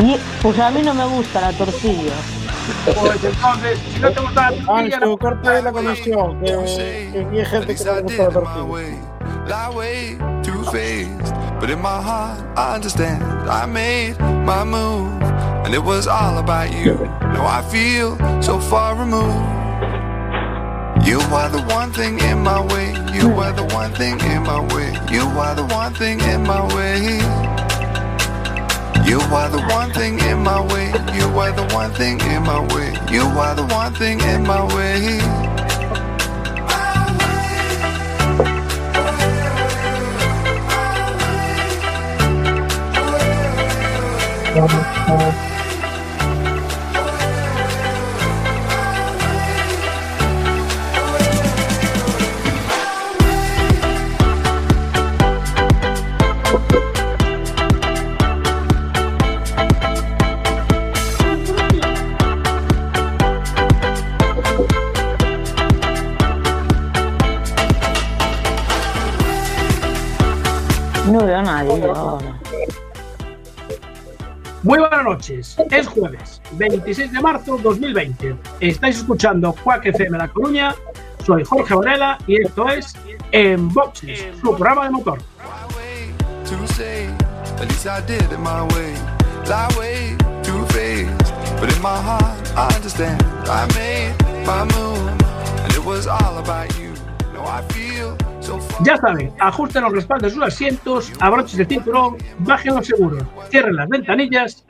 Y, pues a mí no me gusta la tortilla. Pues entonces, si no te gusta la tortilla, Ancho, no- corta ahí la conexión, que, que aquí hay gente que no le gusta la tortilla. That way, too faced. But in my heart, I understand. I made my move, and it was all about you. Now I feel so far removed. You are the one thing in my way. You are the one thing in my way. You are the one thing in my way. You are the one thing in my way. You are the one thing in my way. You are the one thing in my way. No buenas noches. Es jueves, 26 de marzo 2020. Estáis escuchando Quack FM La Coruña. Soy Jorge Varela y esto es En Boxes, su programa de motor. Ya saben, ajusten los respaldos de sus asientos, abrochen el cinturón, bajen los seguros, cierren las ventanillas,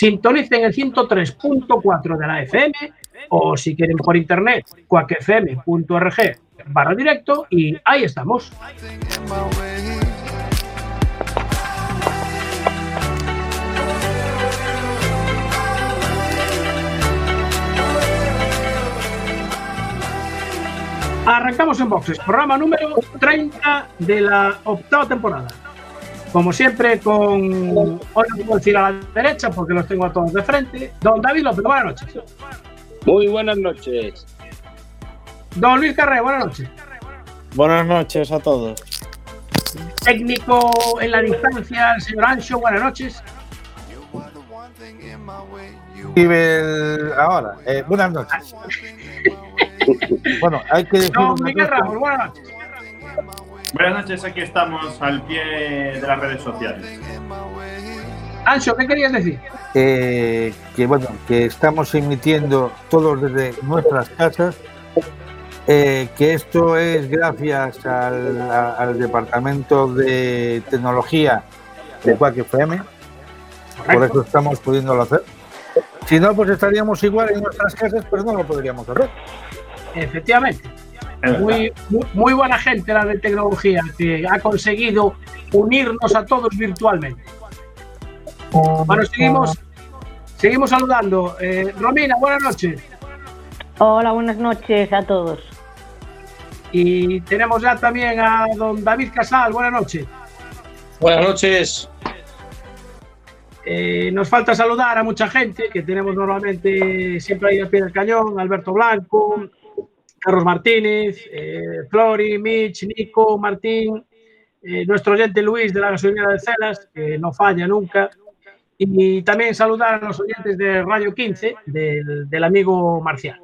sintonicen el 103.4 de la FM o si quieren por internet, cuacfm.org barra directo y ahí estamos. Arrancamos en boxes, programa número 30 de la octava temporada. Como siempre, con. Hoy no puedo decir a la derecha porque los tengo a todos de frente. Don David López, buenas noches. Muy buenas noches. Don Luis Carré, buenas noches. Buenas noches a todos. Técnico en la distancia, el señor Ancho, buenas noches. Ahora. Eh, buenas noches. Bueno, hay que decir Don Miguel. Ramos, buenas noches. Buenas noches, aquí estamos al pie de las redes sociales. Ancho, ¿qué querías decir? eh, que bueno, que estamos emitiendo todos desde nuestras casas, eh, que esto es gracias al, a- al departamento de tecnología de Quack FM, por eso estamos pudiéndolo hacer. Si no, pues estaríamos igual en nuestras casas, pero no lo podríamos hacer. Efectivamente. Muy, muy buena gente la de tecnología que ha conseguido unirnos a todos virtualmente. Bueno, seguimos, seguimos saludando. Eh, Romina, buenas noches. Hola, buenas noches a todos. Y tenemos ya también a don David Casal, buenas noches. Buenas noches. Eh, nos falta saludar a mucha gente que tenemos normalmente siempre ahí al pie del cañón, Alberto Blanco, Carlos Martínez, eh, Flori, Mitch, Nico, Martín, eh, nuestro oyente Luis de la gasolinera de Celas, que no falla nunca, y también saludar a los oyentes de Radio 15, del, del amigo Marcial.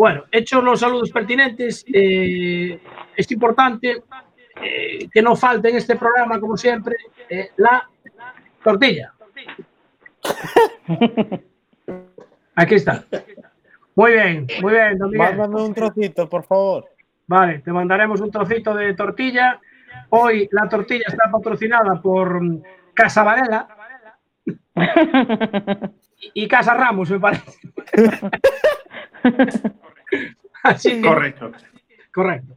Bueno, hechos los saludos pertinentes, eh, es importante eh, que no falte en este programa, como siempre, eh, la tortilla. Aquí está. Muy bien, muy bien, don Miguel. Mándame un trocito, por favor. Vale, te mandaremos un trocito de tortilla. Hoy la tortilla está patrocinada por mm, Casa Varela y Casa Ramos, me parece. Así que- Correcto. correcto.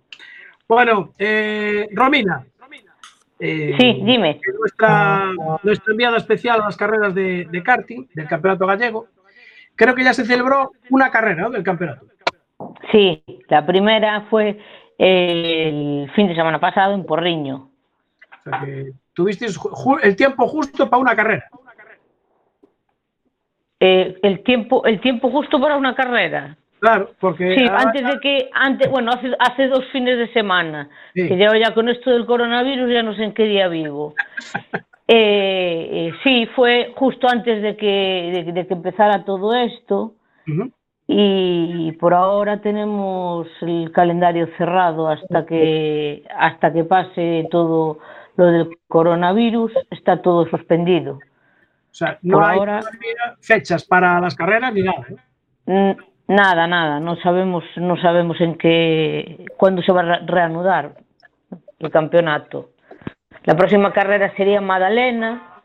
Bueno, eh, Romina. eh, Sí, dime. Nuestra, nuestra enviada especial a las carreras de, de karting del Campeonato Gallego. Creo que ya se celebró una carrera ¿no? del campeonato. Sí, la primera fue el fin de semana pasado en Porriño. O sea que tuvisteis el tiempo justo para una carrera. Eh, el tiempo, el tiempo justo para una carrera. Claro, porque Sí, ahora- antes de que, antes, bueno, hace, hace dos fines de semana, Sí. que yo ya con esto del coronavirus ya no sé en qué día vivo. Eh, eh, sí, fue justo antes de que, de, de que empezara todo esto y por ahora tenemos el calendario cerrado hasta que hasta que pase todo lo del coronavirus, está todo suspendido. O sea, no Por hay ahora- fechas para las carreras ni nada. Nada, nada, no sabemos, no sabemos en qué, cuándo se va a re- reanudar el campeonato. La próxima carrera sería en Madalena,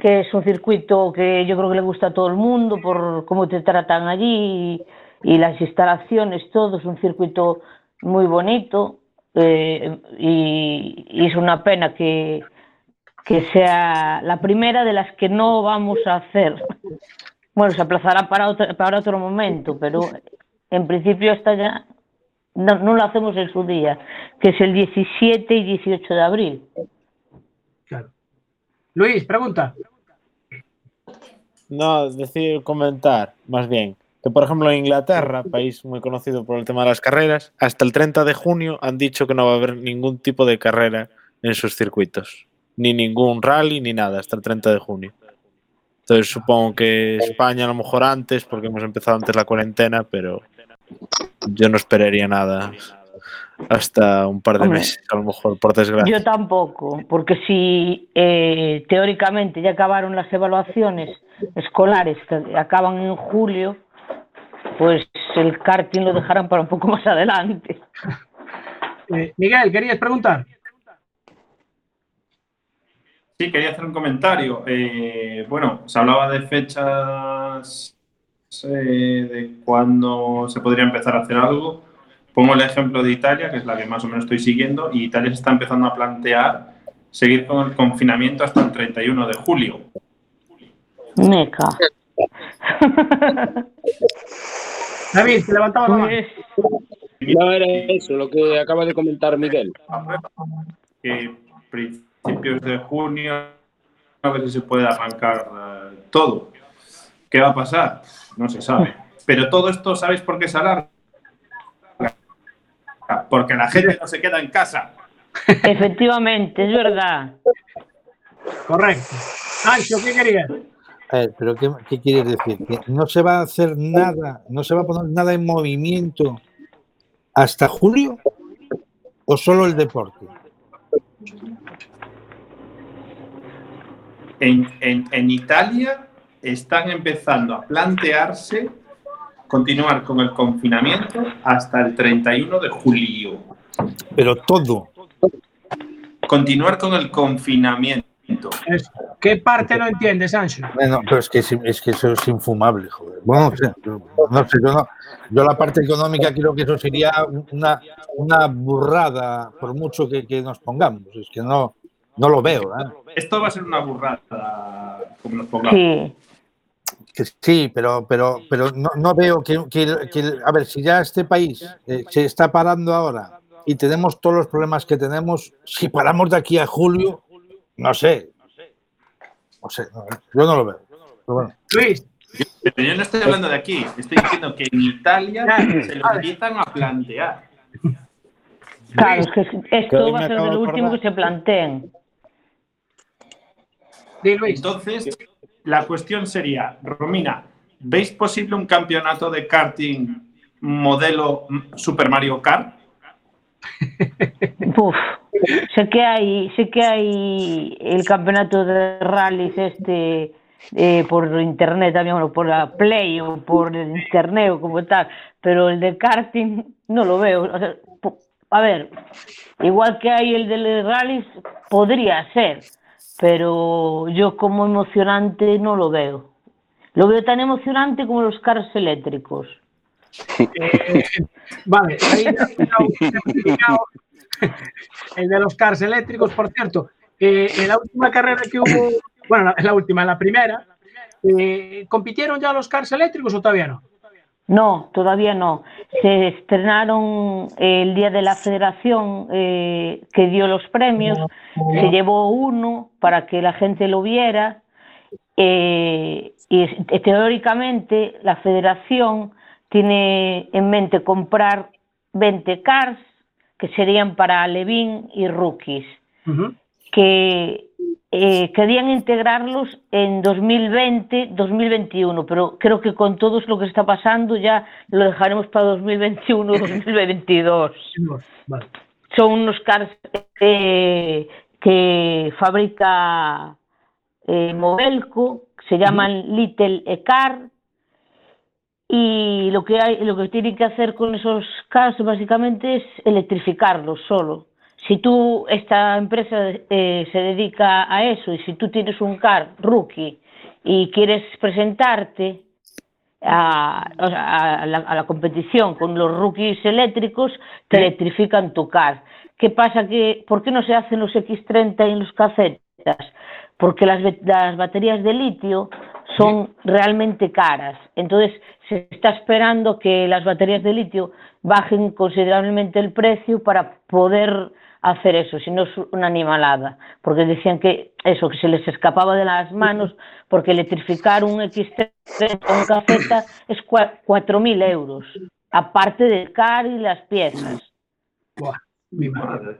que es un circuito que yo creo que le gusta a todo el mundo por cómo te tratan allí y, y las instalaciones, todo es un circuito muy bonito eh, y, y es una pena que, que sea la primera de las que no vamos a hacer. Bueno, se aplazará para otro, para otro momento, pero en principio esta ya no, no lo hacemos en su día, que es el 17 y 18 de abril. Luis, pregunta. No, decir, comentar, más bien, que por ejemplo en Inglaterra, país muy conocido por el tema de las carreras, hasta el 30 de junio han dicho que no va a haber ningún tipo de carrera en sus circuitos. Ni ningún rally ni nada, hasta el 30 de junio. Entonces supongo que España a lo mejor antes, porque hemos empezado antes la cuarentena, pero yo no esperaría nada hasta un par de Hombre. meses, a lo mejor, por desgracia. Yo tampoco, porque si eh, teóricamente ya acabaron las evaluaciones escolares que acaban en julio, pues el karting lo dejarán para un poco más adelante. Eh, Miguel, ¿querías preguntar? Sí, quería hacer un comentario. Eh, bueno, se hablaba de fechas eh, de cuándo se podría empezar a hacer algo. Pongo el ejemplo de Italia, que es la que más o menos estoy siguiendo, y Italia se está empezando a plantear seguir con el confinamiento hasta el 31 de julio. Meca. David, te levantabas la mano. Pues, No era eso lo que acaba de comentar Miguel. que principios de junio a ver si se puede arrancar eh, todo. ¿Qué va a pasar? No se sabe. Pero todo esto, ¿sabéis por qué se alarga? Porque la gente no se queda en casa. efectivamente, es verdad. Correcto. Ancho, ¿qué querías? A ver, pero ¿qué, qué quieres decir? ¿Que no se va a hacer nada, no se va a poner nada en movimiento hasta julio? ¿O solo el deporte? En, en- en Italia están empezando a plantearse continuar con el confinamiento hasta el 31 de julio. Pero todo. Continuar con el confinamiento. ¿Qué parte no entiendes, Ancho? Bueno, pero es que, es, es que eso es infumable, joder. Bueno, no sé, yo, no sé, yo, no- yo la parte económica creo que eso sería una, una burrada, por mucho que, que nos pongamos. Es que no, no lo veo. ¿eh? Esto va a ser una burrada, como nos pongamos. Sí, Que sí, pero, pero, pero no, no veo que, que- que- A ver, si ya este país eh, se está parando ahora y tenemos todos los problemas que tenemos, si paramos de aquí a julio, no sé. No sé, no, yo no lo veo. Pero bueno. Luis, Pero yo no estoy hablando de aquí, estoy diciendo que en Italia se lo empiezan a plantear. claro, es que esto va a ser de lo último que se planteen. Entonces, la cuestión sería, Romina, ¿veis posible un campeonato de karting modelo Super Mario Kart? Uf, sé que hay, sé que hay el campeonato de rallies este eh, por internet también, bueno, por la Play o por el internet o como tal, pero el de karting no lo veo. O a ver, igual que hay el de rallies, podría ser, pero yo como emocionante no lo veo. Lo veo tan emocionante como los cars eléctricos. Vale, ahí el de los cars eléctricos, por cierto. eh, en la última carrera que hubo, bueno, en la última, la primera, eh, ¿compitieron ya los cars eléctricos o todavía no? No, todavía no. Se estrenaron el día de la federación eh, que dio los premios, se llevó uno para que la gente lo viera. Eh, y es- teóricamente la federación tiene en mente comprar 20 cars que serían para Levin y rookies que eh, querían integrarlos en 2020, 2021, pero creo que con todo lo que está pasando ya lo dejaremos para 2021, 2022. Vale. Son unos cars eh, que fabrica eh, Movelco, se llaman Little E-Car, y lo que hay, lo que tienen que hacer con esos cars básicamente es electrificarlos solo. Si tú, esta empresa eh, se dedica a eso y si tú tienes un car rookie y quieres presentarte a, la, a la competición con los rookies eléctricos, te electrifican tu car. ¿Qué pasa? Que, ¿Por qué no se hacen los X30 en los casetas? Porque las, las baterías de litio son realmente caras. Entonces, se está esperando que las baterías de litio bajen considerablemente el precio para poder hacer eso, si no es una animalada, porque decían que eso, que se les escapaba de las manos, porque electrificar un X3 o un cafeta es cua- 4.000 euros, aparte del car y las piezas. Buah, mi madre.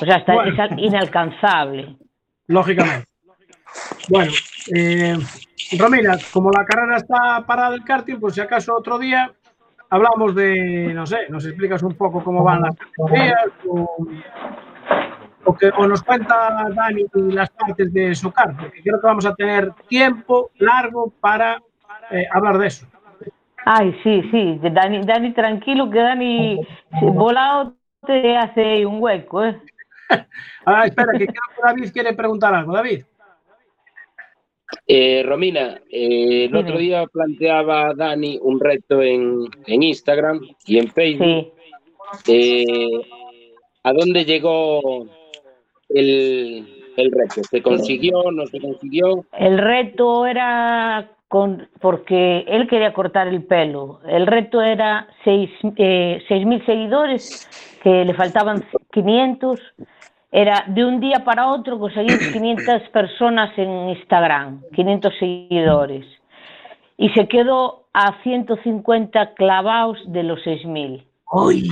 O sea, está, Bueno. es al- inalcanzable. Lógicamente. Bueno, eh, Romina, como la carrera está parada del karting, pues si acaso otro día hablamos de, no sé, nos explicas un poco cómo van las categorías o, o que, o nos cuenta Dani las partes de su car, porque creo que vamos a tener tiempo largo para eh, hablar de eso. Ay, sí, sí, Dani, Dani tranquilo, que Dani volado te hace un hueco, ¿eh? Ah, espera, que creo que David quiere preguntar algo. David. Eh, Romina, eh, el otro día planteaba Dani un reto en, en Instagram y en Facebook. Sí. Eh, ¿A dónde llegó el, el reto? ¿Se consiguió? ¿No se consiguió? El reto era con, porque él quería cortar el pelo. El reto era seis eh, 6.000 seguidores, que le faltaban 500. Era de un día para otro conseguir 500 personas en Instagram, 500 seguidores. Y se quedó a 150 clavados de los 6.000. Uy,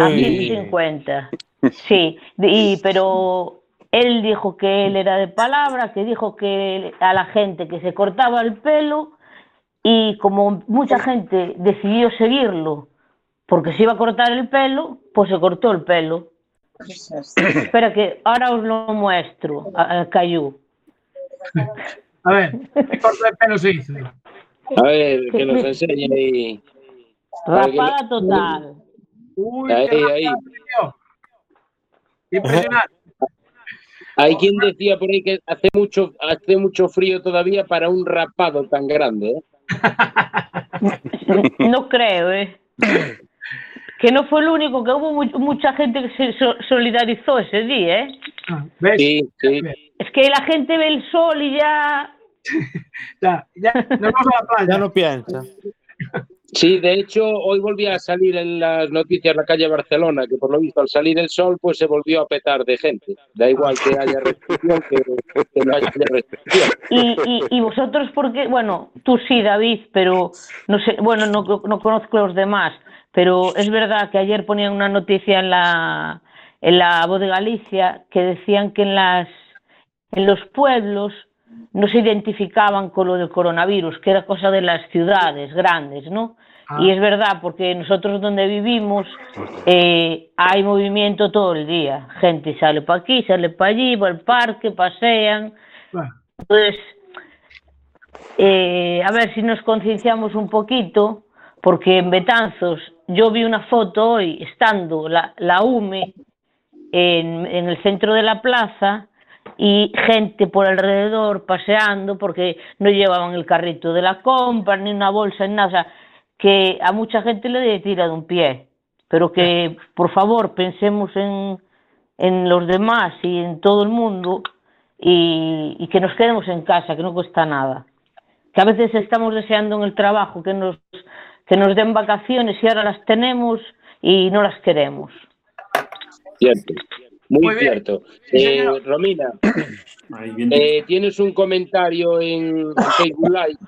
A Uy. 150. Sí, de- y, pero él dijo que él era de palabra, que dijo que a la gente que se cortaba el pelo y como mucha gente decidió seguirlo porque se iba a cortar el pelo, pues se cortó el pelo. Espera que ahora os lo muestro, a, a Cayu. a ver, ¿qué corte de pelo se hizo? A ver, que nos enseñe ahí. Rapada total. Uy, Ahí, qué ahí. Impresionante. Hay quien decía por ahí que hace mucho, hace mucho frío todavía para un rapado tan grande. ¿eh? No creo, ¿eh? Que no fue el único, que hubo mu- mucha gente que se so- solidarizó ese día, ¿eh? Ah, ¿Ves? Sí, sí. Es que la gente ve el sol y ya... Ya, ya, nos vamos a la playa. Ya no piensa. Sí, de hecho, hoy volvía a salir en las noticias la calle Barcelona, que por lo visto al salir el sol, pues se volvió a petar de gente. Da igual que haya restricción que, que no haya restricción. Y, y, y vosotros, porque, bueno, tú sí, David, pero no sé, bueno, no, no conozco los demás, pero es verdad que ayer ponían una noticia en la, en la voz de Galicia que decían que en, las, en los pueblos no se identificaban con lo del coronavirus, que era cosa de las ciudades grandes, ¿no? Ah. Y es verdad, porque nosotros donde vivimos eh, hay movimiento todo el día. Gente sale para aquí, sale para allí, va al parque, pasean. Bueno, Entonces, eh, a ver si nos concienciamos un poquito, porque en Betanzos yo vi una foto hoy estando la, la UME en, en el centro de la plaza y gente por alrededor paseando porque no llevaban el carrito de la compra, ni una bolsa, ni nada. O sea, que a mucha gente le tira de un pie, pero que por favor pensemos en, en los demás y en todo el mundo y, y que nos quedemos en casa, que no cuesta nada. Que a veces estamos deseando en el trabajo que nos, que nos den vacaciones y ahora las tenemos y no las queremos. Cierto. Muy, cierto. Eh. Romina, eh, tienes un comentario en, Facebook Live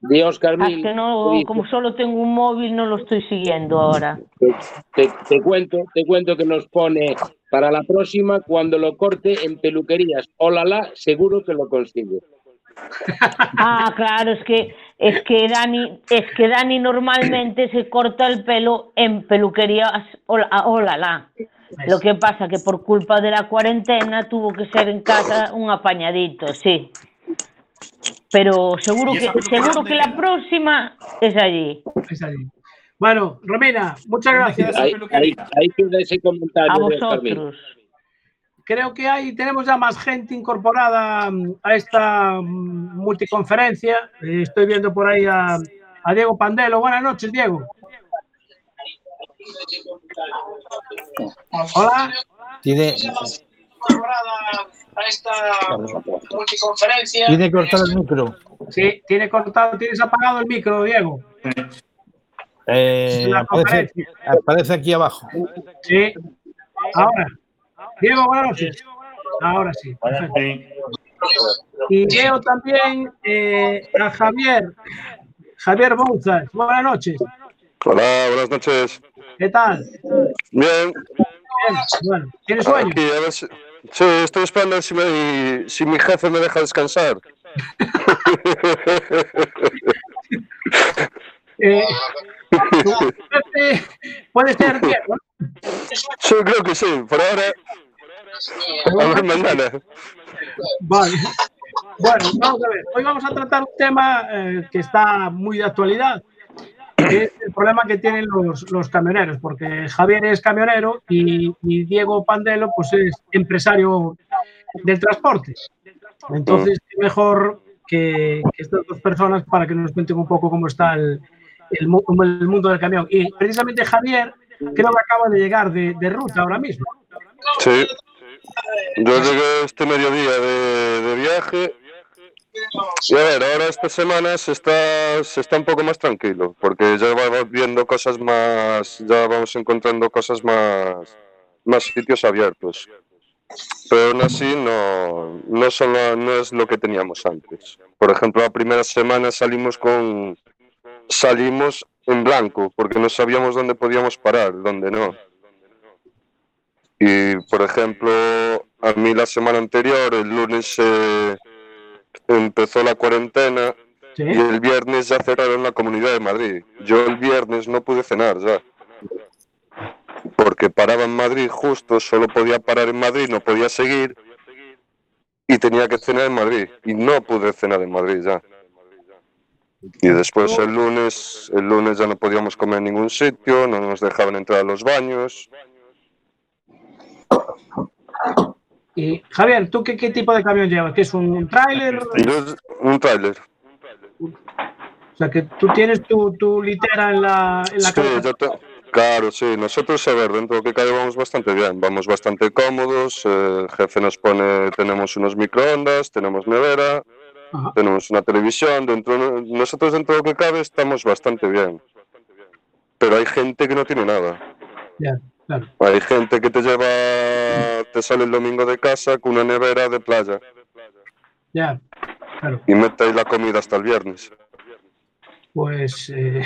de Oscar Ah, Mil. que no, como solo tengo un móvil, no lo estoy siguiendo ahora. Te, te cuento, te cuento que nos pone para la próxima, cuando lo corte en peluquerías, olala, seguro que lo consigue. Ah, claro, es que es que Dani, es que Dani normalmente se corta el pelo en peluquerías hola, hola, la. Lo que pasa que por culpa de la cuarentena tuvo que ser en casa un apañadito, sí. Pero seguro ¿Y esa que seguro que la próxima es allí. Es allí. Bueno, Romina, muchas gracias. Ahí, peluquería. ahí, ahí ese comentario. A vosotros. Creo que hay, tenemos ya más gente incorporada mm, a esta mm, multiconferencia. Eh, Estoy viendo por ahí a, a Diego Pandelo. Buenas noches, Diego. Hola. Tiene, Incorporada a esta multiconferencia. tiene cortar el micro. Sí, tiene cortado, tienes apagado el micro, Diego. Eh, aparece, aparece aquí abajo. Sí. Ahora. Diego, buenas noches. Ahora sí. Y veo también eh, a Javier, Javier Bouzas. Buenas noches. Hola, buenas noches. ¿Qué tal? Bien, Bien. Bueno, ¿tienes sueño? aquí a ver si... Sí, estoy esperando a ver si, me- si mi jefe me deja descansar. Eh, puede ser Diego. ¿no? Sí, creo que sí, por ahora. Vale. Bueno, vamos a ver. Hoy vamos a tratar un tema eh, que está muy de actualidad, que es el problema que tienen los, los camioneros, porque Javier es camionero y, y Diego Pandelo pues es empresario del transporte. Entonces, qué mejor que, que estas dos personas para que nos cuenten un poco cómo está el, el el mundo del camión. Y precisamente Javier creo que acaba de llegar de, de ruta ahora mismo. Sí. Yo llegué este mediodía de, viaje. Y a ver, ahora esta semana se está, se está un poco más tranquilo, porque ya vamos viendo cosas más, ya vamos encontrando cosas más, más sitios abiertos. Pero aún así no, no, son la- no es lo que teníamos antes. Por ejemplo, la primera semana salimos con salimos en blanco, porque no sabíamos dónde podíamos parar, dónde no. Y, por ejemplo, a mí la semana anterior, el lunes, eh, empezó la cuarentena ¿Sí? y el viernes ya cerraron la Comunidad de Madrid. Yo el viernes no pude cenar ya. Porque paraba en Madrid justo, solo podía parar en Madrid, no podía seguir. Y tenía que cenar en Madrid. Y no pude cenar en Madrid ya. Y después el lunes, el lunes ya no podíamos comer en ningún sitio, no nos dejaban entrar a los baños. Y Javier, ¿tú qué, qué tipo de camión llevas? ¿Qué es un tráiler? Un tráiler. O sea, que tú tienes tu, tu litera en la, en la Sí, cabeza. yo te- Claro, sí, nosotros, a ver, dentro de lo que cabe vamos bastante bien, vamos bastante cómodos, eh, el jefe nos pone, tenemos unos microondas, tenemos nevera, Ajá. tenemos una televisión, dentro, nosotros dentro de lo que cabe estamos bastante bien. Pero hay gente que no tiene nada. Ya, claro. Hay gente que te lleva, te sale el domingo de casa con una nevera de playa Ya, claro. y ahí la comida hasta el viernes. Pues eh,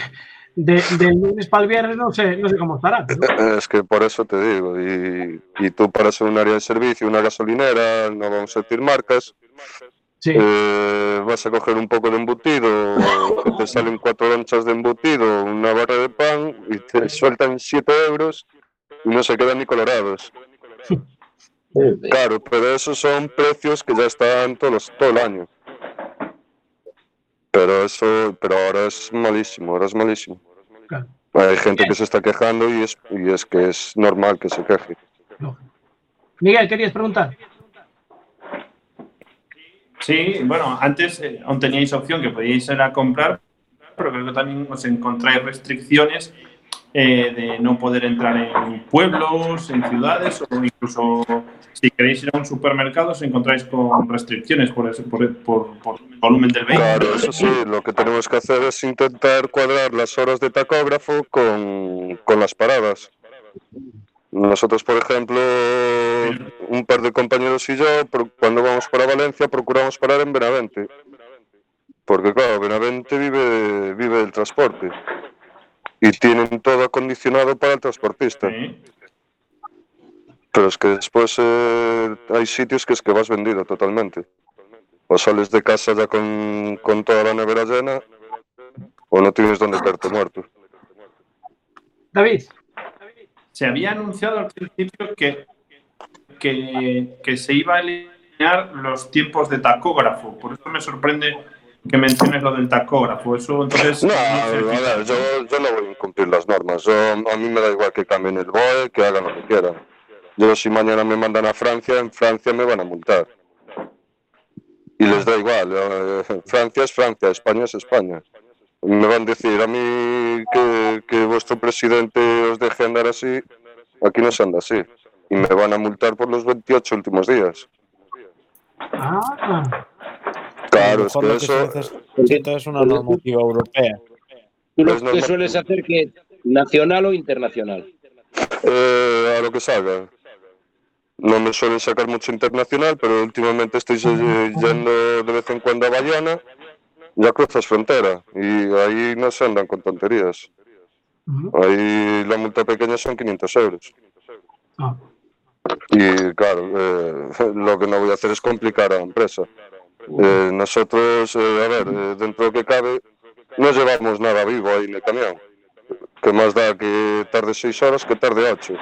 de- del lunes para el viernes no sé, no sé cómo estará. pero- Es que por eso te digo, y, y tú paras en un área de servicio, una gasolinera, no vamos a decir marcas, Sí, eh, vas a coger un poco de embutido, te salen cuatro lonchas de embutido, una barra de pan y te sueltan siete euros no se quedan ni colorados. Claro, pero esos son precios que ya están todos, todo el año. Pero eso, pero ahora es malísimo, ahora es malísimo. claro. Hay gente que se está quejando y es, y es que es normal que se queje. Miguel, ¿querías preguntar? Sí, bueno, antes eh, aún teníais opción que podíais ir a comprar, pero creo que también os encontráis restricciones eh, de no poder entrar en pueblos, en ciudades, o incluso si queréis ir a un supermercado os encontráis con restricciones por, eso, por, por, por el volumen del vehículo. Claro, eso sí, lo que tenemos que hacer es intentar cuadrar las horas de tacógrafo con, con las paradas. Nosotros, por ejemplo, un par de compañeros y yo, cuando vamos para Valencia, procuramos parar en Benavente. Porque, claro, Benavente vive, vive del transporte. Y tienen todo acondicionado para el transportista. Sí. Pero es que después eh, hay sitios que es que vas vendido totalmente. O sales de casa ya con, con toda la nevera llena, o no tienes donde quedarte muerto. David, Se había anunciado al principio que, que, que se iba a eliminar los tiempos de tacógrafo. Por eso me sorprende que menciones lo del tacógrafo. Eso entonces. No, no a sé si- ver, yo, yo no voy a incumplir las normas. Yo, a mí me da igual que cambien el BOE, que hagan lo que quieran. Yo, si mañana me mandan a Francia, en Francia me van a multar. Y les da igual. eh, Francia es Francia, España es España. Me van a decir a mí que, que vuestro presidente os deje andar así. Aquí no se anda así. Y me van a multar por los 28 últimos días. ah, Claro, A lo es que lo que se eso. necesita es una normativa europea. Tú lo Pues que sueles hacer que nacional o internacional. Eh, a lo que salga. No me suelen sacar mucho internacional, pero últimamente estoy yendo de vez en cuando a Bayona. Ya cruzas frontera y ahí no se andan con tonterías. Ahí la multa pequeña son 500 euros. ah, Y claro, eh, lo que no voy a hacer es complicar a la empresa. Eh, nosotros, eh, a ver, eh, dentro de lo que cabe, no llevamos nada vivo ahí en el camión. Que más da que tarde seis horas que tarde ocho.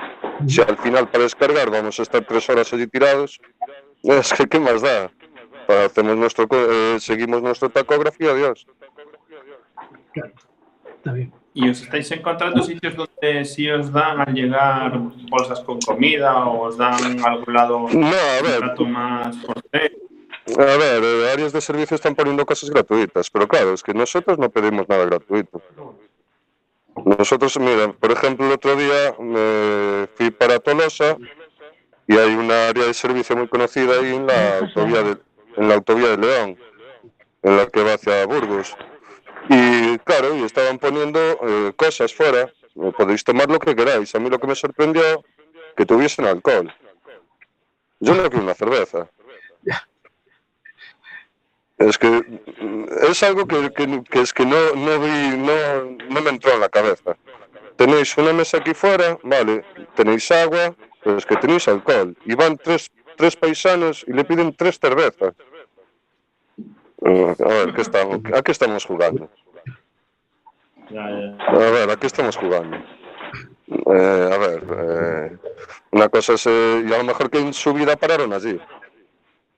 Si al final para descargar vamos a estar tres horas allí tirados, es que qué más da. Para hacemos nuestro, eh, seguimos nuestro tacógrafo y adiós. está bien. ¿Y os estáis encontrando sitios donde sí os dan al llegar bolsas con comida o os dan a algún lado No, a un ver, trato más cortés? A ver, eh, áreas de servicio están poniendo cosas gratuitas, pero claro, es que nosotros no pedimos nada gratuito. Nosotros, mira, por ejemplo, el otro día me fui para Tolosa y hay una área de servicio muy conocida ahí en la autovía de, en la autovía de León, en la que va hacia Burgos. Y claro, y estaban poniendo eh, cosas fuera, eh, podéis tomar lo que queráis. A mí lo que me sorprendió, que tuviesen alcohol. Yo no quiero una cerveza. Es que es algo que, que- que es que no, no vi, no, no me entró en la cabeza. Tenéis una mesa aquí fuera, vale, tenéis agua, pero es que tenéis alcohol. Y van tres, tres paisanos y le piden tres cervezas. A ver, ¿qué estamos, ¿a qué estamos jugando? A ver, ¿a qué estamos jugando? Eh, a ver, eh, una cosa es, eh, y a lo mejor que en su vida pararon allí.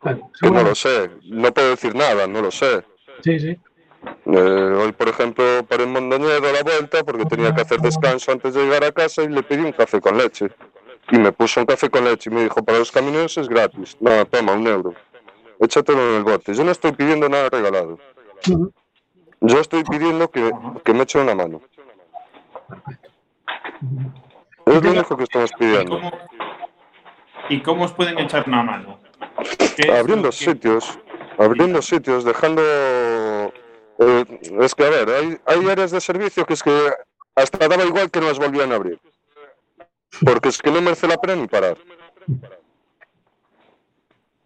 Vale, Que no lo sé, no puedo decir nada, no lo sé. Sí, sí. Eh, hoy, por ejemplo, paré en Mondoñedo a la vuelta porque tenía que hacer descanso antes de llegar a casa y le pedí un café con leche. Y me puso un café con leche y me dijo, para los camioneros es gratis. No, toma, un euro. Échatelo en el bote. Yo no estoy pidiendo nada regalado. Yo estoy pidiendo que, que me echen una mano. Es lo único que estamos ¿Y pidiendo. cómo, ¿Y cómo os pueden echar una mano? ¿Qué es abriendo sitios, abriendo sitios, dejando... eh, es que, a ver, hay, hay áreas de servicio que es que hasta daba igual que no las volvían a abrir. Porque es que no merece la pena ni parar.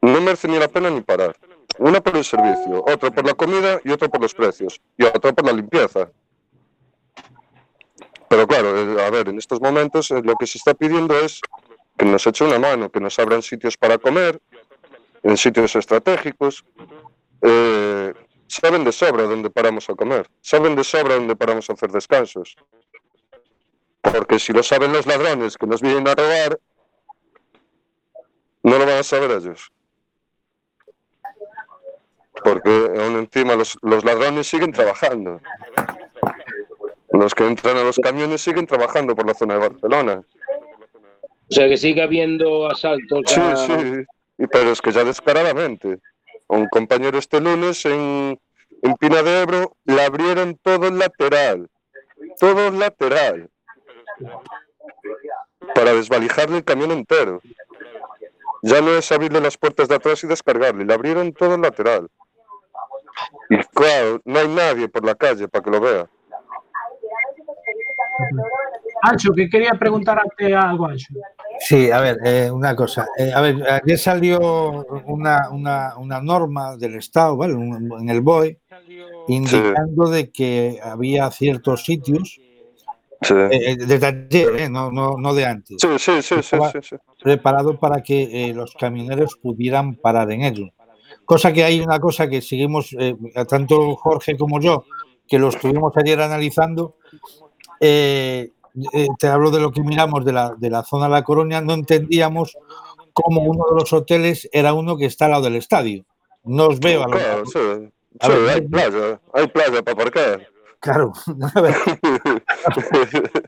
No merece ni la pena ni parar. Una por el servicio, otra por la comida y otra por los precios. Y otra por la limpieza. Pero claro, eh, a ver, en estos momentos eh, lo que se está pidiendo es que nos echen una mano, que nos abran sitios para comer, en sitios estratégicos. Eh, saben de sobra dónde paramos a comer, saben de sobra dónde paramos a hacer descansos. Porque si lo saben los ladrones que nos vienen a robar, no lo van a saber ellos. Porque aún encima los, los ladrones siguen trabajando. Los que entran a los camiones siguen trabajando por la zona de Barcelona. O sea, que sigue habiendo asaltos. Sí, a- sí, y- pero es que ya descaradamente. Un compañero este lunes en, en Pina de Ebro le abrieron todo el lateral, todo el lateral, para desvalijarle el camión entero. Ya no es abrirle las puertas de atrás y descargarle, le abrieron todo el lateral. Y claro, no hay nadie por la calle para que lo vea. Ancho, que quería preguntarte algo, Ancho. Sí, a ver, eh, una cosa. Eh, a ver, ayer salió una, una, una norma del Estado, ¿vale? Un- en el BOE, indicando de que había ciertos sitios Sí. eh, eh, desde ayer, eh, no, no, no de antes. Sí, sí, sí, sí, sí, sí. preparado para que eh, los camioneros pudieran parar en ello. Cosa que hay una cosa que seguimos, eh, tanto Jorge como yo, que lo estuvimos ayer analizando, eh, te hablo de lo que miramos de la, de la zona de la Coronia, no entendíamos cómo uno de los hoteles era uno que está al lado del estadio. No os veo a lo Claro, sí. A Sí, ver, hay playa, hay playa para aparcar. Claro, a ver,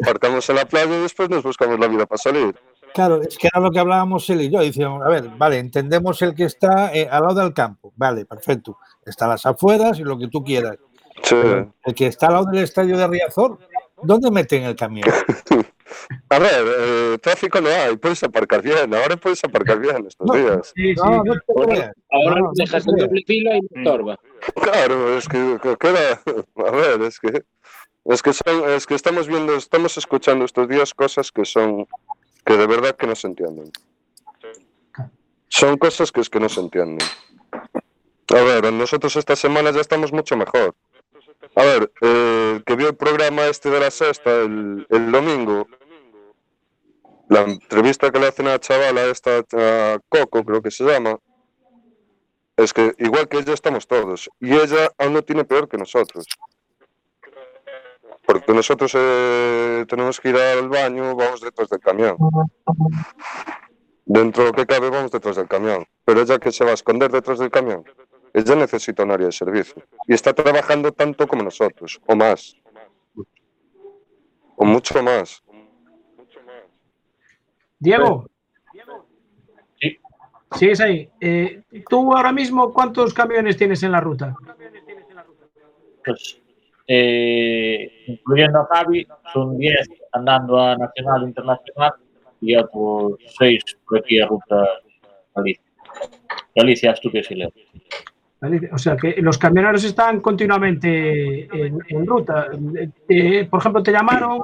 Aparcamos en la playa y después nos buscamos la vida para salir. Claro, es que era lo que hablábamos él y yo. Decíamos, a ver, vale, entendemos el que está eh, al lado del campo. Vale, perfecto. Está a las afueras y lo que tú quieras. Sí. El que está al lado del estadio de Riazor, ¿dónde meten el camión? A ver, eh, tráfico no hay, puedes aparcar bien, ahora puedes aparcar bien estos No. días. Sí, sí. No, no te Ahora, No, dejas creas. doble fila y no estorba. Claro, es que, que queda, a ver, es que es que son, es que estamos viendo, estamos escuchando estos días cosas que son que de verdad que no se entienden. Son cosas que es que no se entienden. A ver, nosotros esta semana ya estamos mucho mejor. A ver, eh, que vio el programa este de la sexta el, el domingo, la entrevista que le hacen a la chavala esta, a Coco, creo que se llama, es que igual que ella estamos todos, y ella aún no tiene peor que nosotros. Porque nosotros eh, tenemos que ir al baño, vamos detrás del camión. Dentro de lo que cabe, vamos detrás del camión. Pero ella que se va a esconder detrás del camión, ella necesita un área de servicio. Y está trabajando tanto como nosotros, o más. O mucho más. Diego. Sí. Sigues ahí. Eh, ¿Tú ahora mismo cuántos camiones tienes en la ruta? Pues, eh, incluyendo a Javi, son 10 andando a nacional e internacional y otros 6 por aquí a ruta Galicia. Galicia, Asturias y León. Vale, O sea que los camioneros están continuamente en, en ruta. Eh, por ejemplo, te llamaron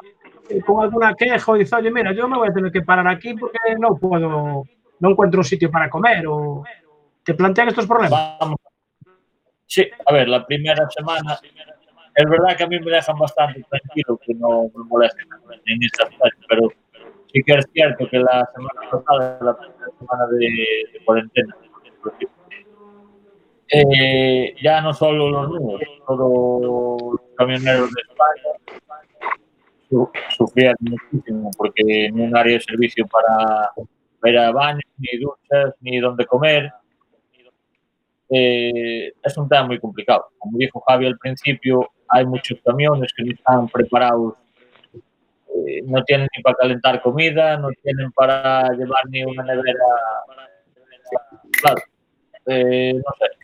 eh, con alguna queja o dices, oye, mira, yo me voy a tener que parar aquí porque no puedo, no encuentro un sitio para comer o te plantean estos problemas. Vamos. Sí, a ver, la primera semana es verdad que a mí me dejan bastante tranquilo que no me molesten en ese aspecto, pero sí que es cierto que la semana pasada, la primera semana de, de cuarentena, eh, ya no solo los números, todos los camioneros de España su- sufrían muchísimo porque ni un área de servicio para ver a baños, ni duchas, ni dónde comer eh, es un tema muy complicado. Como dijo Javi al principio, hay muchos camiones que no están preparados, eh, no tienen ni para calentar comida, no tienen para llevar ni una nevera. Claro, eh, no sé.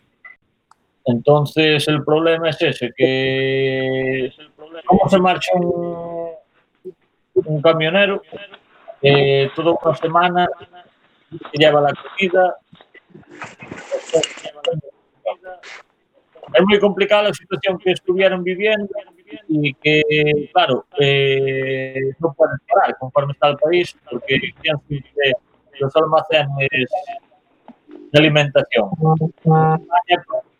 Entonces el problema es ese, que ¿cómo se marcha un, un camionero eh, toda una semana que lleva la comida, es muy complicada la situación que estuvieron viviendo y que, claro, eh, no pueden parar conforme está el país porque siempre los almacenes de alimentación.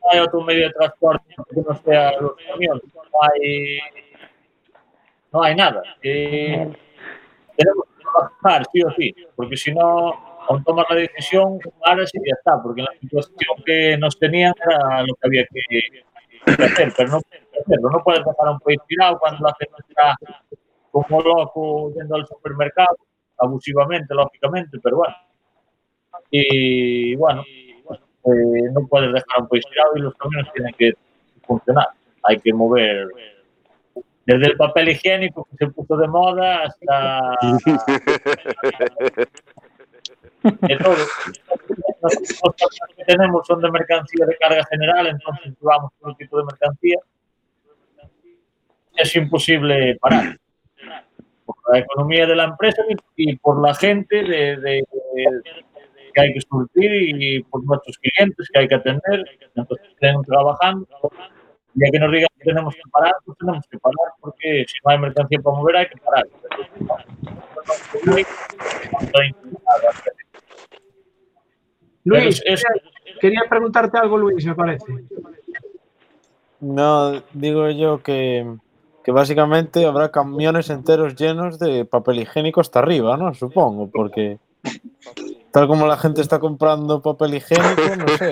No hay otro medio de transporte que no sea los camiones, no hay, no hay nada. Eh, tenemos que trabajar sí o sí, porque si no, aún tomar la decisión, ahora sí ya está, porque la situación que nos tenían era lo que había que, que hacer, pero no hacerlo, no puedes dejar a un país tirado cuando la gente está como loco yendo al supermercado, abusivamente, lógicamente, pero bueno. Y bueno, eh, no puedes dejar un país tirado y los camiones tienen que funcionar, hay que mover desde el papel higiénico que se puso de moda hasta de todo. Los camiones que tenemos son de mercancía de carga general, entonces llevamos todo tipo de mercancía. Es imposible parar. Por la economía de la empresa y por la gente de, de- que hay que surtir y por nuestros clientes que hay que atender. Entonces tenemos trabajando. Ya que nos digan que tenemos que parar, pues tenemos que parar porque si no hay mercancía para mover hay que parar. Luis, es- quería- preguntarte algo, Luis, me parece. No, digo yo que que básicamente habrá camiones enteros llenos de papel higiénico hasta arriba, ¿no? Supongo, porque tal como la gente está comprando papel higiénico, no sé,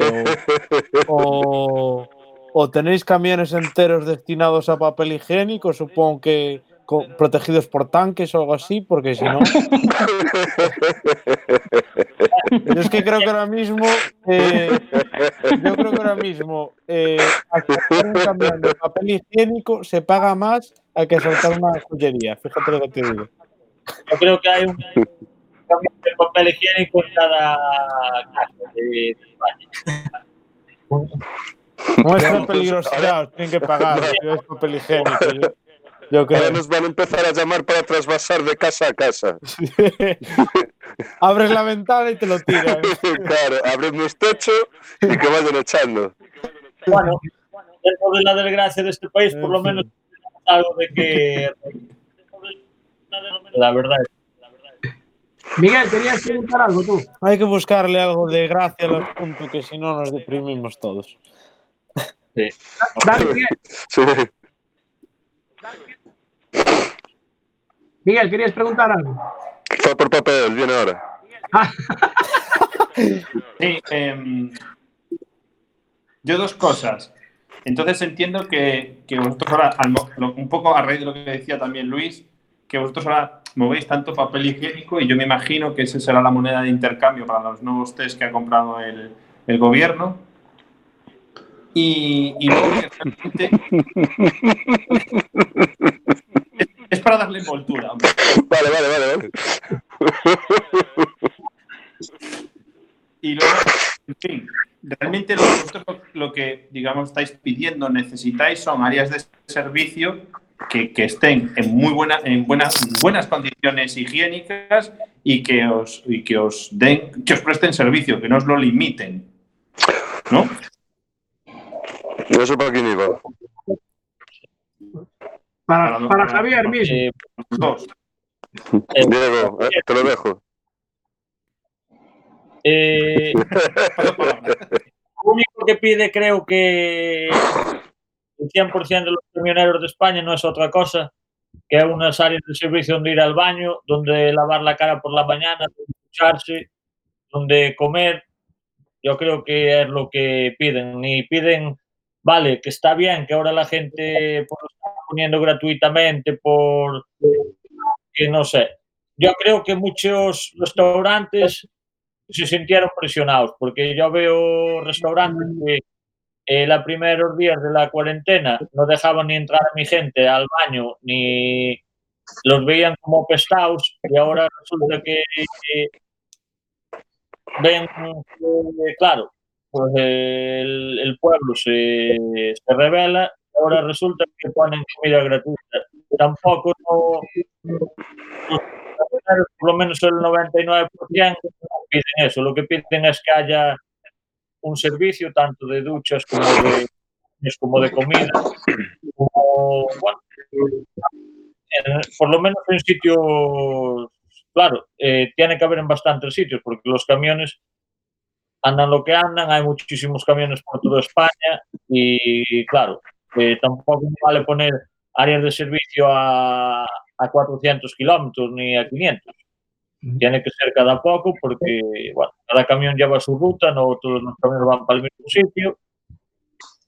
o, tenéis camiones enteros destinados a papel higiénico, supongo que protegidos por tanques o algo así, porque si no... Yo es que creo que ahora mismo, eh, yo creo que ahora mismo, eh, un camión de papel higiénico se paga más a que asaltar una joyería. Fíjate lo que te digo. Yo creo que hay un camión de papel higiénico en cada casa de, España. Como es una peligrosidad, os tienen que pagar si es papel higiénico. Yo, yo Ahora creo. nos van a empezar a llamar para trasvasar de casa a casa. Abres la ventana y te lo tiran. claro, abrimos techo y que vayan echando. Bueno, dentro de la desgracia de este país, por lo menos algo de que. La verdad es Miguel, querías preguntar algo tú. Hay que buscarle algo de gracia al asunto, que si no nos deprimimos todos. Sí. Dale, Miguel. Sí. Miguel, querías preguntar algo. Fue por papel, viene ahora. Sí, em, yo dos cosas. Entonces entiendo que, que vosotros ahora, un poco a raíz de lo que decía también Luis, que vosotros ahora movéis tanto papel higiénico y yo me imagino que esa será la moneda de intercambio para los nuevos test que ha comprado el, el gobierno. Y, y luego que realmente es, es para darle envoltura. hombre. Vale, vale, vale, vale. Y luego, en fin, realmente lo, vosotros lo, lo que, digamos, estáis pidiendo, necesitáis son áreas de servicio que, que estén en muy buena, en buenas, buenas condiciones higiénicas y que os, y que os den, que os presten servicio, que no os lo limiten. ¿No? Eso para quién iba. Para, para Javier mismo. eh, Los dos. Diego, eh, te lo dejo. Eh, lo único que pide, creo que el 100% de los camioneros de España no es otra cosa que unas áreas de servicio donde ir al baño, donde lavar la cara por la mañana, donde ducharse, donde comer. Yo creo que es lo que piden. Y piden, vale, que está bien que ahora la gente pues, lo está poniendo gratuitamente por que no sé. Yo creo que muchos restaurantes se sintieron presionados, porque yo veo restaurantes que eh, los primeros días de la cuarentena no dejaban ni entrar a mi gente al baño, ni los veían como pestados, y ahora resulta que eh, ven que, claro, pues el, el pueblo se, se revela, ahora resulta que ponen comida gratuita. Tampoco no, camioneros, por lo menos el 99% no piden eso. Lo que piden es que haya un servicio tanto de duchas como de, como de comida, como, bueno, en- por lo menos en sitios, claro, eh, tiene que haber en bastantes sitios, porque los camiones andan lo que andan, hay muchísimos camiones por toda España y, claro, eh, tampoco vale poner áreas de servicio a, a 400 kilómetros ni a 500. Tiene que ser cada poco porque, bueno, cada camión lleva su ruta, no todos los camiones van para el mismo sitio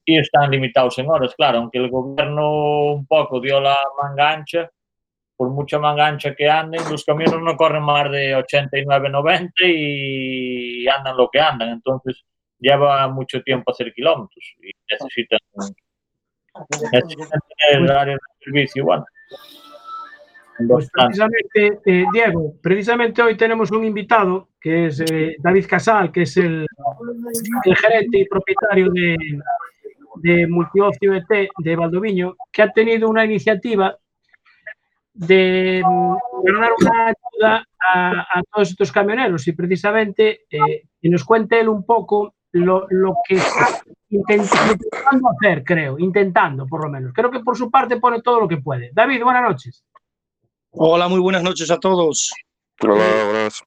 y están limitados en horas, claro, aunque el gobierno un poco dio la manga ancha, por mucha manga ancha que anden, los camiones no corren más de 89, 90 y andan lo que andan, entonces lleva mucho tiempo hacer kilómetros y necesitan, necesitan tener áreas de servicio, bueno. Pues precisamente, eh, Diego, precisamente hoy tenemos un invitado que es eh, David Casal, que es el, el gerente y propietario de, de Multiocio ET de Valdoviño, que ha tenido una iniciativa de mm, dar una ayuda a, a todos estos camioneros y precisamente eh, que nos cuente él un poco lo, lo que está intent- intentando hacer, creo, intentando por lo menos. Creo que por su parte pone todo lo que puede. David, buenas noches. Hola, muy buenas noches a todos. Hola, buenas.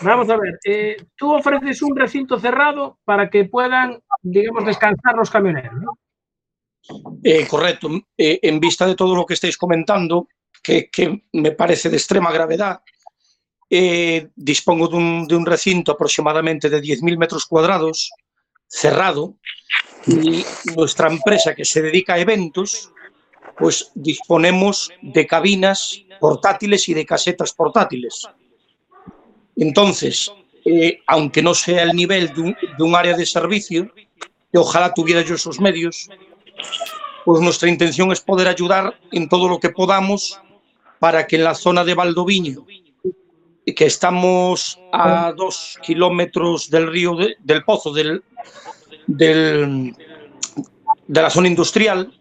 Vamos a ver, eh, tú ofreces un recinto cerrado para que puedan, digamos, descansar los camioneros, ¿no? Eh, correcto. Eh, en vista de todo lo que estáis comentando, que, que me parece de extrema gravedad, eh, dispongo de un, de un recinto aproximadamente de 10.000 metros cuadrados, cerrado, y nuestra empresa que se dedica a eventos, pues disponemos de cabinas portátiles y de casetas portátiles. Entonces, eh, aunque no sea el nivel de un, de un área de servicio, que ojalá tuviera yo esos medios, pues nuestra intención es poder ayudar en todo lo que podamos para que en la zona de Valdoviño, que estamos a dos kilómetros del río de- del pozo del, del- de la zona industrial,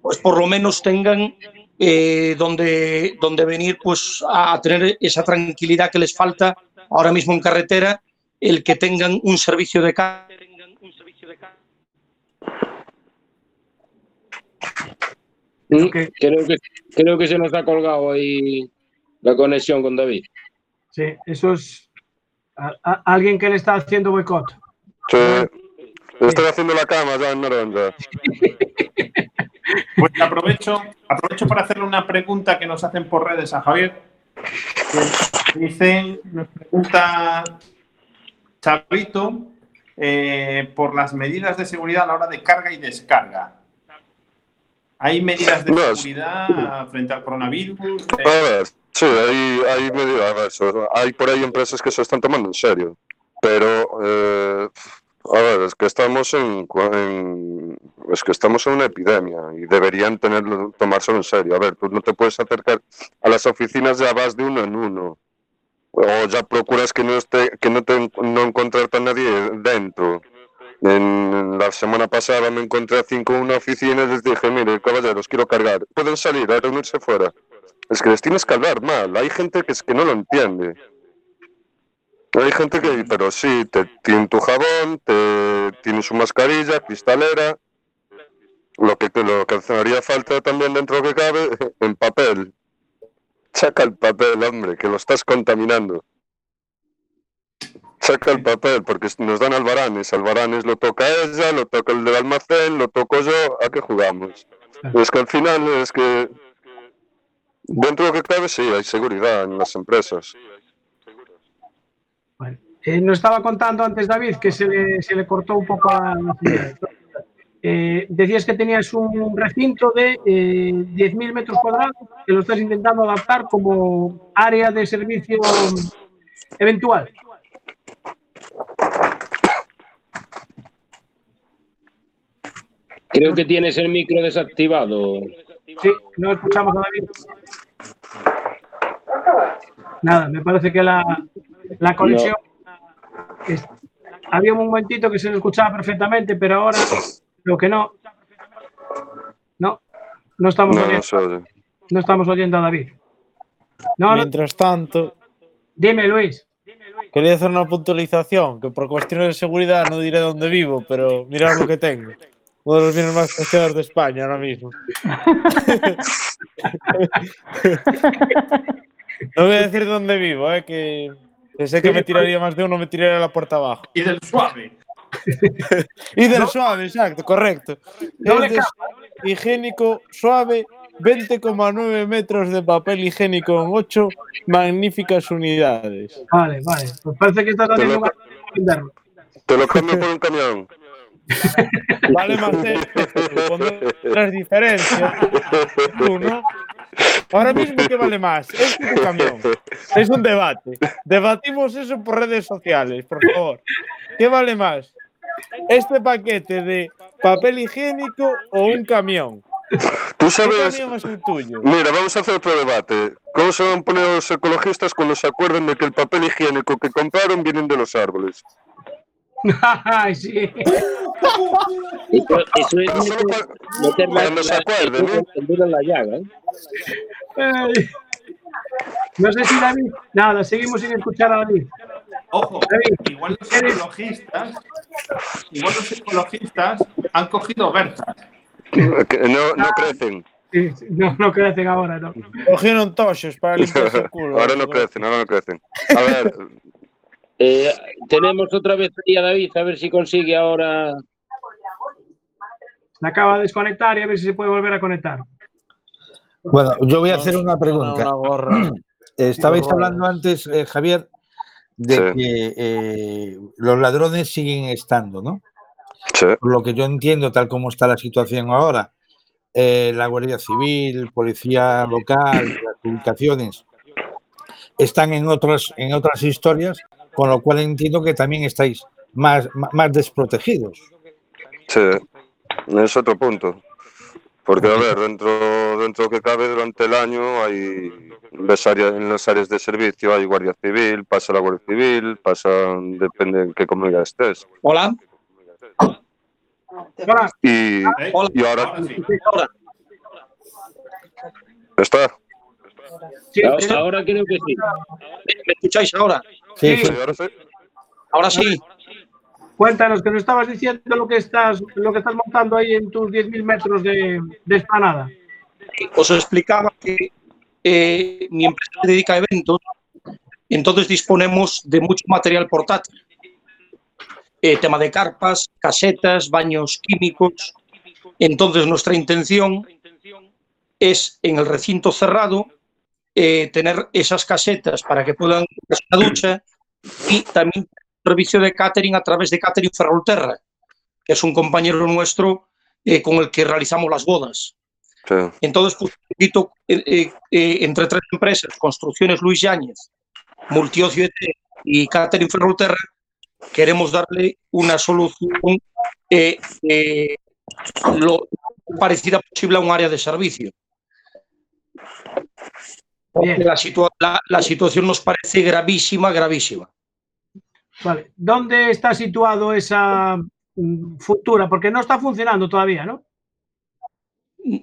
pues por lo menos tengan eh, donde, donde venir pues a tener esa tranquilidad que les falta ahora mismo en carretera, el que tengan un servicio de carga. Mm, Creo, que, creo que se nos ha colgado ahí la conexión con David. Sí, eso es a- a- alguien que le está haciendo boicot. Sí. Estoy haciendo la cama ya en Noronha. Pues aprovecho, aprovecho para hacerle una pregunta que nos hacen por redes a Javier. Dicen, nos pregunta Chavito eh, por las medidas de seguridad a la hora de carga y descarga. ¿Hay medidas de No, seguridad frente al coronavirus? A ver, sí, hay, hay medidas, hay por ahí empresas que se están tomando en serio, pero eh, a ver, es que estamos en, es que estamos en una epidemia y deberían tenerlo, tomárselo en serio. A ver, tú no te puedes acercar a las oficinas, ya vas de uno en uno. O ya procuras que no esté, que no te no encontrarte a nadie dentro. En la semana pasada me encontré a cinco en una oficina y les dije, mire, caballeros, quiero cargar. Pueden salir a reunirse fuera. Es que les tienes que hablar mal. Hay gente que es que no lo entiende. Hay gente que, pero sí, te tiene tu jabón, te tiene su mascarilla, cristalera. Lo que, lo que haría falta también dentro que cabe, en papel. Saca el papel, hombre, que lo estás contaminando. Saca el papel, porque nos dan albaranes. Albaranes lo toca ella, lo toca el del almacén, lo toco yo. ¿A qué jugamos? Es que al final es que dentro de lo que cabe sí, hay seguridad en las empresas. Eh, nos estaba contando antes David que se le, se le cortó un poco la la. Eh, decías que tenías un recinto de eh, 10.000 metros cuadrados que lo estás intentando adaptar como área de servicio eventual. Creo que tienes el micro desactivado. Sí, no escuchamos a David. Nada, me parece que la, la conexión. Había un momentito que se le escuchaba perfectamente, pero ahora lo que no. No, no estamos No, oyendo, no se oye. no estamos oyendo a David. No, no, Mientras tanto, dime, Luis. quería hacer una puntualización, que por cuestiones de seguridad no diré dónde vivo, pero mirad lo que tengo. Uno de los bienes más preciados de España ahora mismo. no voy a decir dónde vivo, eh, que, que sé que me tiraría más de uno, me tiraría la puerta abajo. Y del suave. Y del suave, exacto, correcto. Es de higiénico suave, 20,9 metros de papel higiénico en 8 magníficas unidades. Vale, vale. Pues parece que estás haciendo un. Te lo cambio por un camión. Vale más esto, pondré las diferencias. Tú, ¿no? Ahora mismo, ¿qué vale más? Este tu camión. Es un debate. Debatimos eso por redes sociales, por favor. ¿Qué vale más? ¿Este paquete de papel higiénico o un camión? Tú ¿Qué sabes, camión es el tuyo? mira, vamos a hacer otro debate. ¿Cómo se van a poner los ecologistas cuando se acuerden de que el papel higiénico que compraron vienen de los árboles? Ay, sí. Eso, eso es Cuando se ¿eh? la llaga. ¿eh? Ay. No sé si David. Nada, seguimos sin escuchar a David. Ojo, David, igual los ecologistas, igual los ecologistas han cogido berzas. Que no, no crecen. Sí, no, no crecen ahora, ¿no? Cogieron tochos para limpiarse el culo. Ahora no crecen, ahora no crecen. A ver, Eh, tenemos otra vez ahí a David, a ver si consigue ahora. Se acaba de desconectar y a ver si se puede volver a conectar. Bueno, yo voy a hacer una pregunta. Una. Estabais hablando antes, eh, Javier, de Sí. que eh, los ladrones siguen estando, ¿no? Sí. Por lo que yo entiendo, tal como está la situación ahora, eh, la Guardia Civil, Policía Local, las ubicaciones, están en otras, en otras historias, con lo cual entiendo que también estáis más, más, desprotegidos. Sí, es otro punto. Porque, a ver, dentro, dentro que cabe durante el año hay ves áreas, en las áreas de servicio hay Guardia Civil, pasa la Guardia Civil, pasa, depende en qué comunidad estés. Hola. Hola. Y, ¿Eh? Hola. y ahora Ahora sí. Ahora, está. Sí, Ahora, creo que sí. ¿me escucháis ahora? Sí, Sí. sí. Sí, ahora sí. Ahora sí. Cuéntanos, que nos estabas diciendo lo que estás, lo que estás montando ahí en tus 10.000 metros de, de esplanada. Os explicaba que eh, mi empresa se dedica a eventos, entonces disponemos de mucho material portátil. Eh, tema de carpas, casetas, baños químicos. Entonces nuestra intención es en el recinto cerrado eh, tener esas casetas para que puedan hacer una ducha y también servicio de catering a través de Catering Ferrolterra, que es un compañero nuestro eh, con el que realizamos las bodas. Sí. Entonces, pues, un poquito, eh, eh, eh, entre tres empresas, Construcciones Luis Yáñez, Multiocio ET y Catering Ferrolterra, queremos darle una solución eh, lo parecida posible a un área de servicio. Bien. La, situa- la- la situación nos parece gravísima, gravísima. Vale. ¿Dónde está situado esa mm, futura? Porque no está funcionando todavía, ¿no?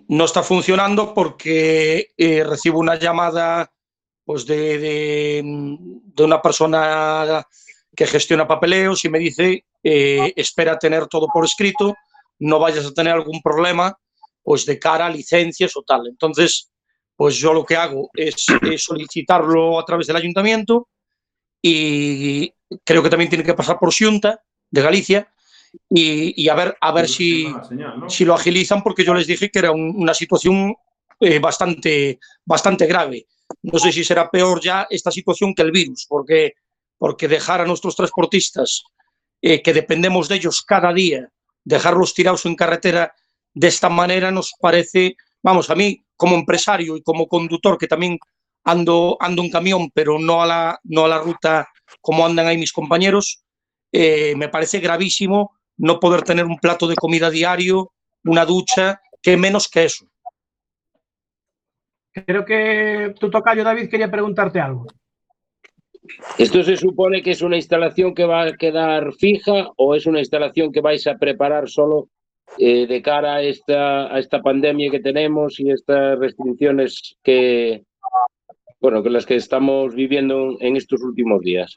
no está funcionando porque eh, recibo una llamada pues de, de, de una persona que gestiona papeleos y me dice eh, espera tener todo por escrito, no vayas a tener algún problema pues de cara a licencias o tal. Entonces, pues yo lo que hago es, es solicitarlo a través del ayuntamiento y creo que también tiene que pasar por Xunta de Galicia y, y a ver a ver si, Mala señal, ¿no? si lo agilizan, porque yo les dije que era un- una situación eh, bastante, bastante grave. No sé si será peor ya esta situación que el virus, porque, porque dejar a nuestros transportistas, eh, que dependemos de ellos cada día, dejarlos tirados en carretera de esta manera nos parece, vamos, a mí como empresario y como conductor, que también ando, ando en camión, pero no a la, no a la ruta como andan ahí mis compañeros, eh, me parece gravísimo no poder tener un plato de comida diario, una ducha, que menos que eso. Creo que tu tocayo David quería preguntarte algo. ¿Esto se supone que es una instalación que va a quedar fija o es una instalación que vais a preparar solo eh, de cara a esta, a esta pandemia que tenemos y estas restricciones que, bueno, que las que estamos viviendo en estos últimos días?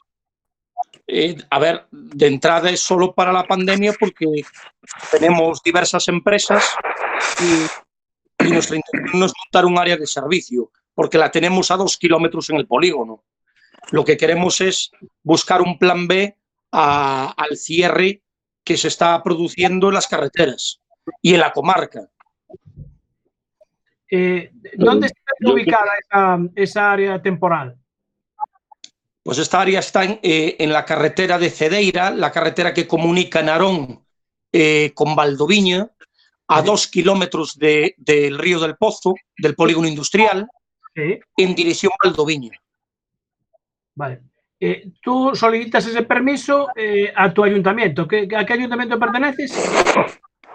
Eh, a ver, de entrada es solo para la pandemia porque tenemos diversas empresas y, y nuestra intención no es montar un área de servicio, porque la tenemos a dos kilómetros en el polígono. Lo que queremos es buscar un plan B a- al cierre que se está produciendo en las carreteras y en la comarca. Eh, ¿Dónde está yo- ubicada esa, esa área temporal? Pues esta área está en, eh, en la carretera de Cedeira, la carretera que comunica Narón eh, con Valdoviña, a dos kilómetros de- del río del Pozo, del polígono industrial, Sí, en dirección a Valdoviña. vale. Eh, tú solicitas ese permiso eh, a tu ayuntamiento. ¿Qué- ¿A qué ayuntamiento perteneces?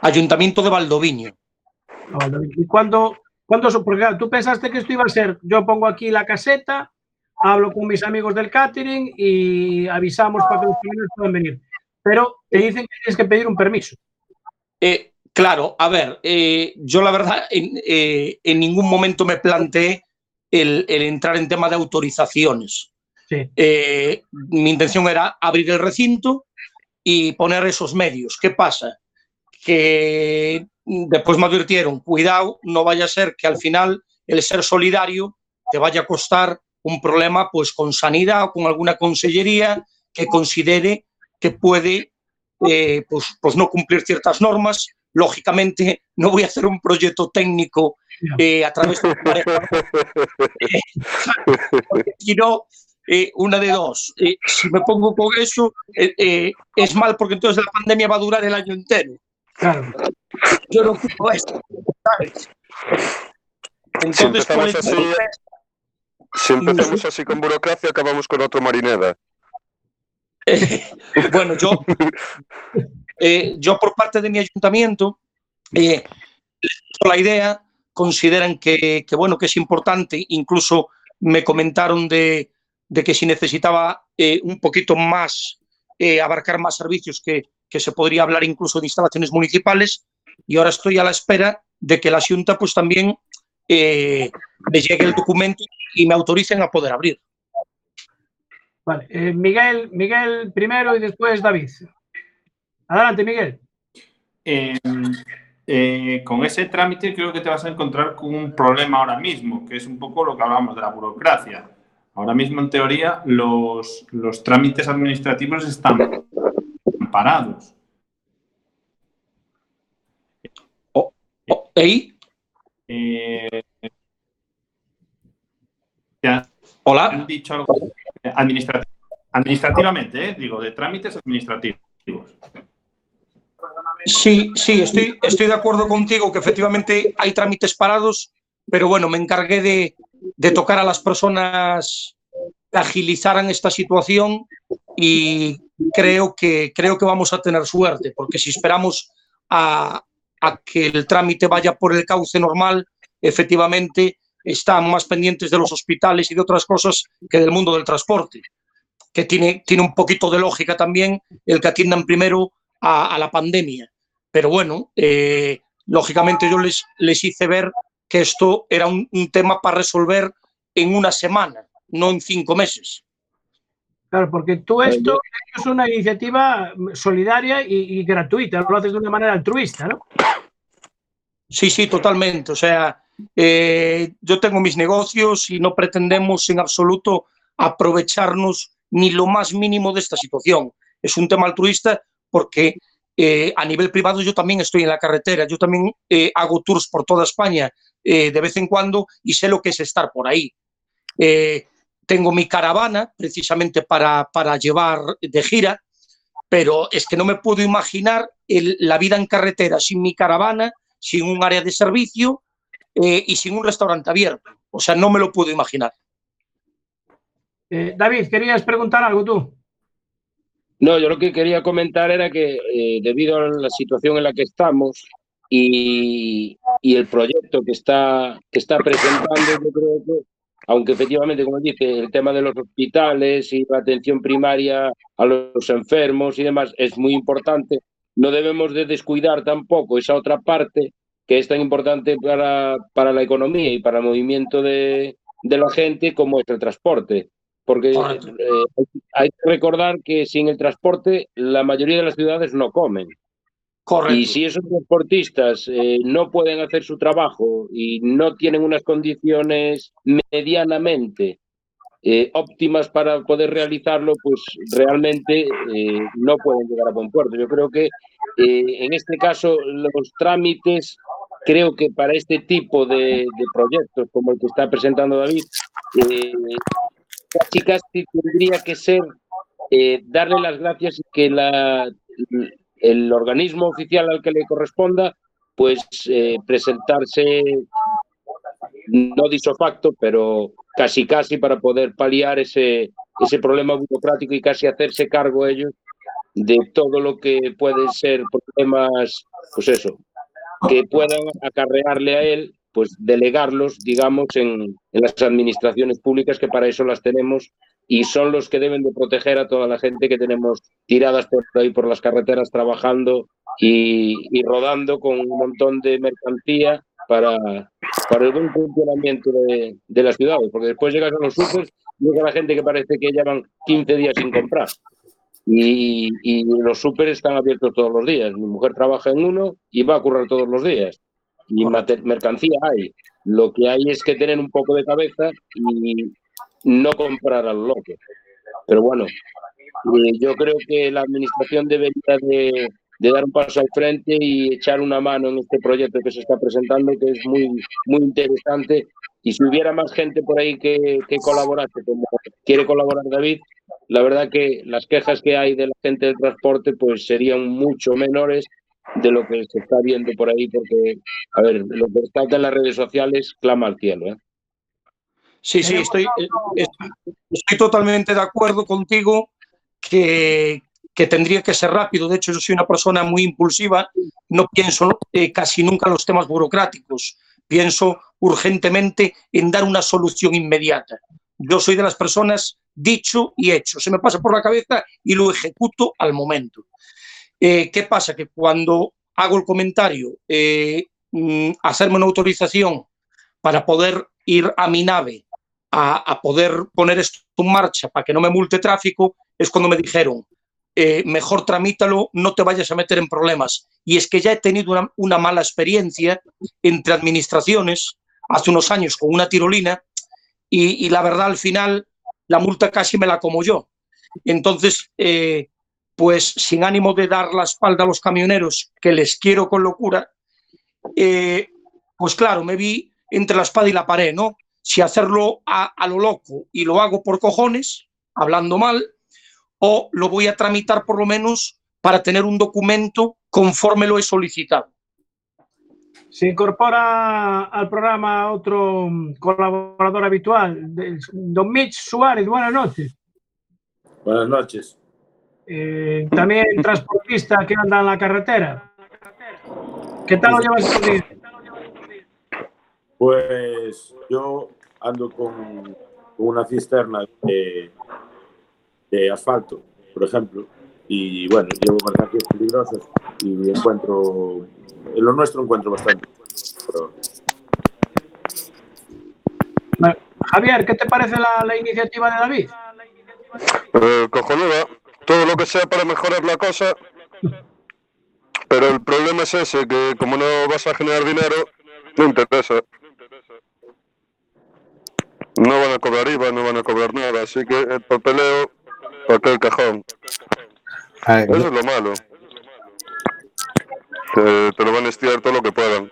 Ayuntamiento de Valdoviña. Vale. ¿Y cuándo, cuándo Porque claro, tú pensaste que esto iba a ser, yo pongo aquí la caseta, hablo con mis amigos del catering y avisamos para que los camiones puedan venir. Pero te dicen que tienes que pedir un permiso. Eh, claro, a ver, yo la verdad en, en ningún momento me planteé el, el entrar en tema de autorizaciones. Sí. Eh, mi intención era abrir el recinto y poner esos medios. ¿Qué pasa? Que después me advirtieron, cuidado, no vaya a ser que al final el ser solidario te vaya a costar un problema pues con sanidad o con alguna consellería que considere que puede eh, pues, pues no cumplir ciertas normas lógicamente no voy a hacer un proyecto técnico eh, a través de un pareja, eh, porque si no, eh, una de dos. Eh, si me pongo con eso, eh, eh, es mal porque entonces la pandemia va a durar el año entero. Claro. Yo no quiero esto, ¿sabes? Si Entonces, ¿cuál empezamos así, si empezamos así con burocracia, acabamos con otro marineda. bueno, yo, eh, yo por parte de mi ayuntamiento, eh, la idea, consideran que, que, bueno, que es importante, incluso me comentaron de, de que si necesitaba eh, un poquito más, eh, abarcar más servicios, que, que se podría hablar incluso de instalaciones municipales, y ahora estoy a la espera de que la Junta pues también eh, me llegue el documento y me autoricen a poder abrir. Vale. eh, Miguel, Miguel primero y después David. Adelante, Miguel. Eh, eh, con ese trámite creo que te vas a encontrar con un problema ahora mismo, que es un poco lo que hablamos de la burocracia. Ahora mismo, en teoría, los, los trámites administrativos están parados. ¿Ey? Eh, ¿te han- Hola. han dicho algo administrati- administrativamente, eh, digo, de trámites administrativos. Sí, sí, estoy, estoy de acuerdo contigo que efectivamente hay trámites parados, pero bueno, me encargué de, de tocar a las personas agilizaran esta situación y creo que, creo que vamos a tener suerte, porque si esperamos a, a que el trámite vaya por el cauce normal, efectivamente están más pendientes de los hospitales y de otras cosas que del mundo del transporte, que tiene, tiene un poquito de lógica también el que atiendan primero a, a la pandemia. Pero bueno, eh, lógicamente yo les, les hice ver que esto era un, un tema para resolver en una semana, no en cinco meses. Claro, porque tú esto es una iniciativa solidaria y, y gratuita, lo haces de una manera altruista, ¿no? Sí, sí, totalmente. O sea, eh, yo tengo mis negocios y no pretendemos en absoluto aprovecharnos ni lo más mínimo de esta situación. Es un tema altruista porque eh, a nivel privado yo también estoy en la carretera, yo también eh, hago tours por toda España eh, de vez en cuando y sé lo que es estar por ahí. Eh, tengo mi caravana precisamente para, para llevar de gira, pero es que no me puedo imaginar el- la vida en carretera sin mi caravana, sin un área de servicio eh, y sin un restaurante abierto. O sea, no me lo puedo imaginar. Eh, David, ¿querías preguntar algo tú? No, yo lo que quería comentar era que eh, debido a la situación en la que estamos y, y el proyecto que está, que está presentando, yo creo que, aunque efectivamente, como dice, el tema de los hospitales y la atención primaria a los enfermos y demás es muy importante, no debemos de descuidar tampoco esa otra parte que es tan importante para, para la economía y para el movimiento de, de la gente como es el transporte. Porque eh, hay que recordar que sin el transporte la mayoría de las ciudades no comen. Y si esos transportistas eh, no pueden hacer su trabajo y no tienen unas condiciones medianamente eh, óptimas para poder realizarlo, pues realmente eh, no pueden llegar a buen puerto. Yo creo que en este caso los trámites, creo que para este tipo de, de proyectos como el que está presentando David, casi casi tendría que ser darle las gracias que la, el organismo oficial al que le corresponda, pues eh, presentarse no dicho facto, pero casi casi para poder paliar ese, ese problema burocrático y casi hacerse cargo ellos de todo lo que pueden ser problemas, pues eso, que puedan acarrearle a él, pues delegarlos, digamos, en, en las administraciones públicas, que para eso las tenemos y son los que deben de proteger a toda la gente que tenemos tiradas por ahí por las carreteras trabajando y, y rodando con un montón de mercancía para, para el buen funcionamiento de, de las ciudades, porque después llegas a los supers y llega la gente que parece que llevan 15 días sin comprar. Y, y los súper están abiertos todos los días. Mi mujer trabaja en uno y va a currar todos los días. Y mater- mercancía hay. Lo que hay es que tener un poco de cabeza y no comprar a lo loco. Pero bueno, eh, yo creo que la administración debería de, de dar un paso al frente y echar una mano en este proyecto que se está presentando, que es muy, muy interesante. Y si hubiera más gente por ahí que, que colaborase, como quiere colaborar David, la verdad que las quejas que hay de la gente del transporte pues serían mucho menores de lo que se está viendo por ahí, porque, a ver, lo que está en las redes sociales clama al cielo. ¿eh? Sí, sí, estoy, eh, estoy totalmente de acuerdo contigo que, que tendría que ser rápido. De hecho, yo soy una persona muy impulsiva, no pienso eh, casi nunca en los temas burocráticos, pienso urgentemente en dar una solución inmediata. Yo soy de las personas dicho y hecho, se me pasa por la cabeza y lo ejecuto al momento. Eh, ¿Qué pasa? Que cuando hago el comentario, eh, mm, hacerme una autorización para poder ir a mi nave a, a poder poner esto en marcha para que no me multe tráfico, es cuando me dijeron, eh, mejor tramítalo, no te vayas a meter en problemas. Y es que ya he tenido una, una, mala experiencia entre administraciones hace unos años con una tirolina y, y, la verdad al final la multa casi me la como yo. Entonces, eh, pues sin ánimo de dar la espalda a los camioneros, que les quiero con locura, eh, pues claro, me vi entre la espada y la pared, ¿no? Si hacerlo a, a lo loco y lo hago por cojones, hablando mal, o lo voy a tramitar por lo menos para tener un documento conforme lo he solicitado. Se incorpora al programa otro colaborador habitual, don Mitch Suárez. Buenas noches. Buenas noches. Eh, también transportista que anda en la carretera. ¿Qué tal lo llevas estos días? Pues yo ando con, con una cisterna de, de asfalto, por ejemplo, y bueno, llevo mercancías peligrosas y encuentro, en lo nuestro encuentro bastante. Pero... Javier, ¿qué te parece la, la iniciativa de David? Eh, cojonuda, todo lo que sea para mejorar la cosa, pero el problema es ese, que como no vas a generar dinero, no interesa. No van a cobrar IVA, no van a cobrar nada, así que el papeleo para aquel cajón. Ay, Eso es lo malo. Te, te, lo van a estirar todo lo que puedan.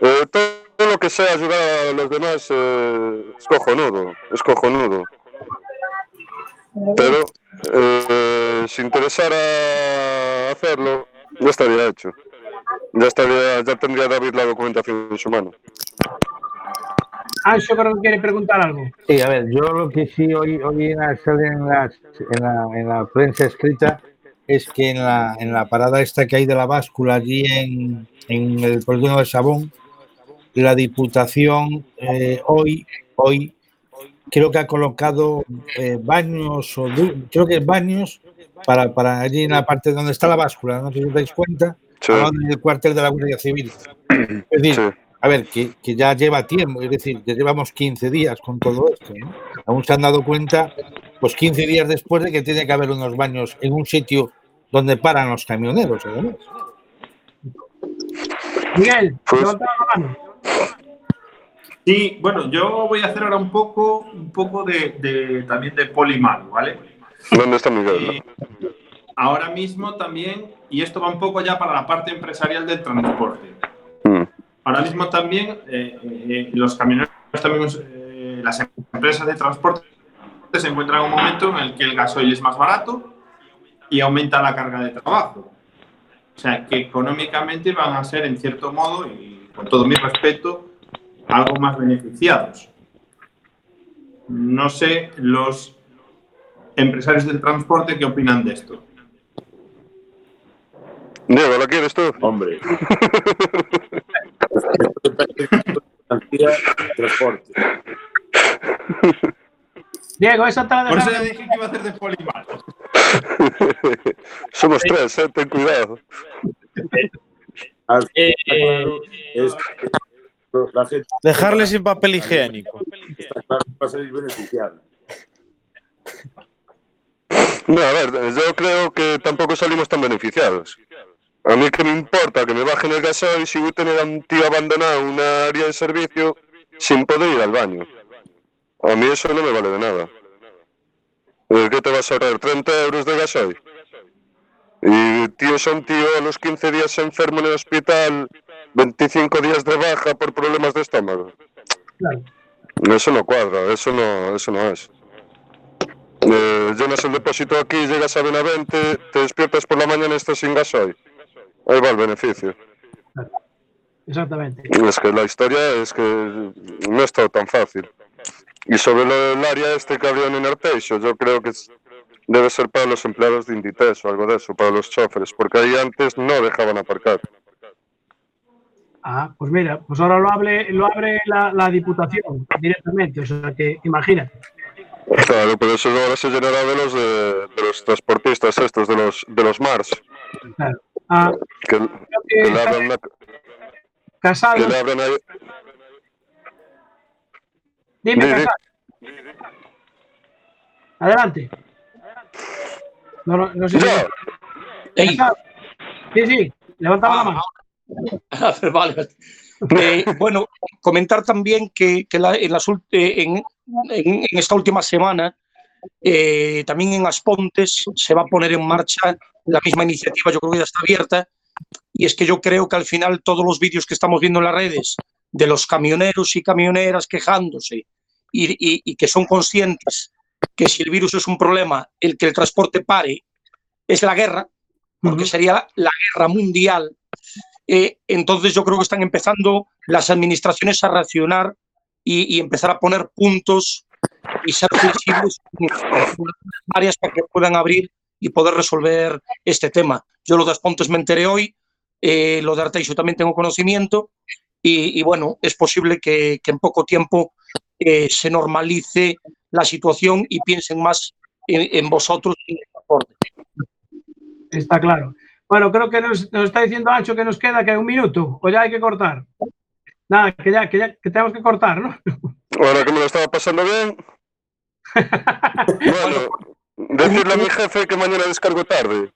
Eh, todo lo que sea ayudar a los demás eh, es cojonudo, es cojonudo. Pero eh, si interesara hacerlo, ya estaría hecho. Ya estaría, ya tendría David la documentación en su mano. Ancho creo que quiere preguntar algo. Sí, a ver, yo lo que sí hoy, hoy en, la, en, la, en, la, en la prensa escrita es que en la, en la parada esta que hay de la báscula allí en, en el polígono de Sabón, la Diputación eh, hoy, hoy creo que ha colocado eh, baños, o creo que baños para, para allí en la parte donde está la báscula, no sé si os dais cuenta, Sí. en el cuartel de la Guardia Civil. Es decir, Sí. a ver, que, que, ya lleva tiempo, es decir, ya llevamos 15 días con todo esto. ¿no? Aún se han dado cuenta, pues 15 días después de que tiene que haber unos baños en un sitio donde paran los camioneros. además. Miguel, Pues- levanta la mano. Sí, bueno, yo voy a hacer ahora un poco, un poco de, de- también de polimalo, ¿vale? ¿Dónde está Miguel? Eh, ahora mismo también, y esto va un poco ya para la parte empresarial del transporte. Mm. Ahora mismo también eh, eh, los camioneros, también eh, las empresas de transporte se encuentran en un momento en el que el gasoil es más barato y aumenta la carga de trabajo. O sea, que económicamente van a ser, en cierto modo, y con todo mi respeto, algo más beneficiados. No sé los empresarios del transporte qué opinan de esto. Diego, ¿la quieres tú? Hombre. transporte. Diego, esa te la Por eso dije que iba a hacer de polimalo. Somos tres, eh, ten cuidado. Eh, es la gente Dejarle sin papel higiénico. está claro que va a salir beneficiada. No, a ver, yo creo que tampoco salimos tan beneficiados. A mí que me importa que me bajen el gasoil si voy a tener a un tío abandonado en una área de servicio sin poder ir al baño. A mí eso no me vale de nada. ¿De qué te vas a ahorrar? ¿30 euros de gasoil? Y tío son tío a los 15 días enfermo en el hospital, 25 días de baja por problemas de estómago. Claro. Eso no cuadra, eso no, eso no es. Eh, llenas el depósito aquí, llegas a Benavente, te despiertas por la mañana y estás sin gasoil. Ahí va el beneficio. Exactamente. Es que la historia es que no es todo tan fácil. Y sobre del área este que había en Arteixo, yo creo que debe ser para los empleados de Inditex o algo de eso, para los choferes, porque ahí antes no dejaban aparcar. Ah, pues mira, pues ahora lo abre, lo abre la, la Diputación directamente, o sea que imagínate. Claro, pero eso ahora se llenará de los, de, de los transportistas estos, de los, de los Mars, Claro. Ah, que, que le abran una- Casado, que le abran ahí. dime Di, di. Casado. Adelante. No, no, no sé si-. Sí, sí, levantaba la mano. vale. Eh, bueno, comentar también que, que la- en, las eh, en, en- en esta última semana, eh, también en Aspontes se va a poner en marcha la misma iniciativa, yo creo que ya está abierta, y es que yo creo que al final todos los vídeos que estamos viendo en las redes de los camioneros y camioneras quejándose y, y- y que son conscientes que si el virus es un problema, el que el transporte pare es la guerra, porque sería la guerra mundial eh, entonces yo creo que están empezando las administraciones a reaccionar y, y empezar a poner puntos y ser flexibles en áreas para que puedan abrir y poder resolver este tema. Yo lo de Aspontes me enteré hoy, eh, lo de Arteixo también tengo conocimiento y, y bueno, es posible que, que en poco tiempo eh, se normalice la situación y piensen más en, en vosotros y en el transporte. Está claro. Bueno, creo que nos, nos está diciendo Ancho que nos queda que un minuto, o ya hay que cortar. Nada, que ya, que ya que tenemos que cortar, ¿no? Ahora que me lo estaba pasando bien. bueno, decirle a mi jefe que mañana descargo tarde.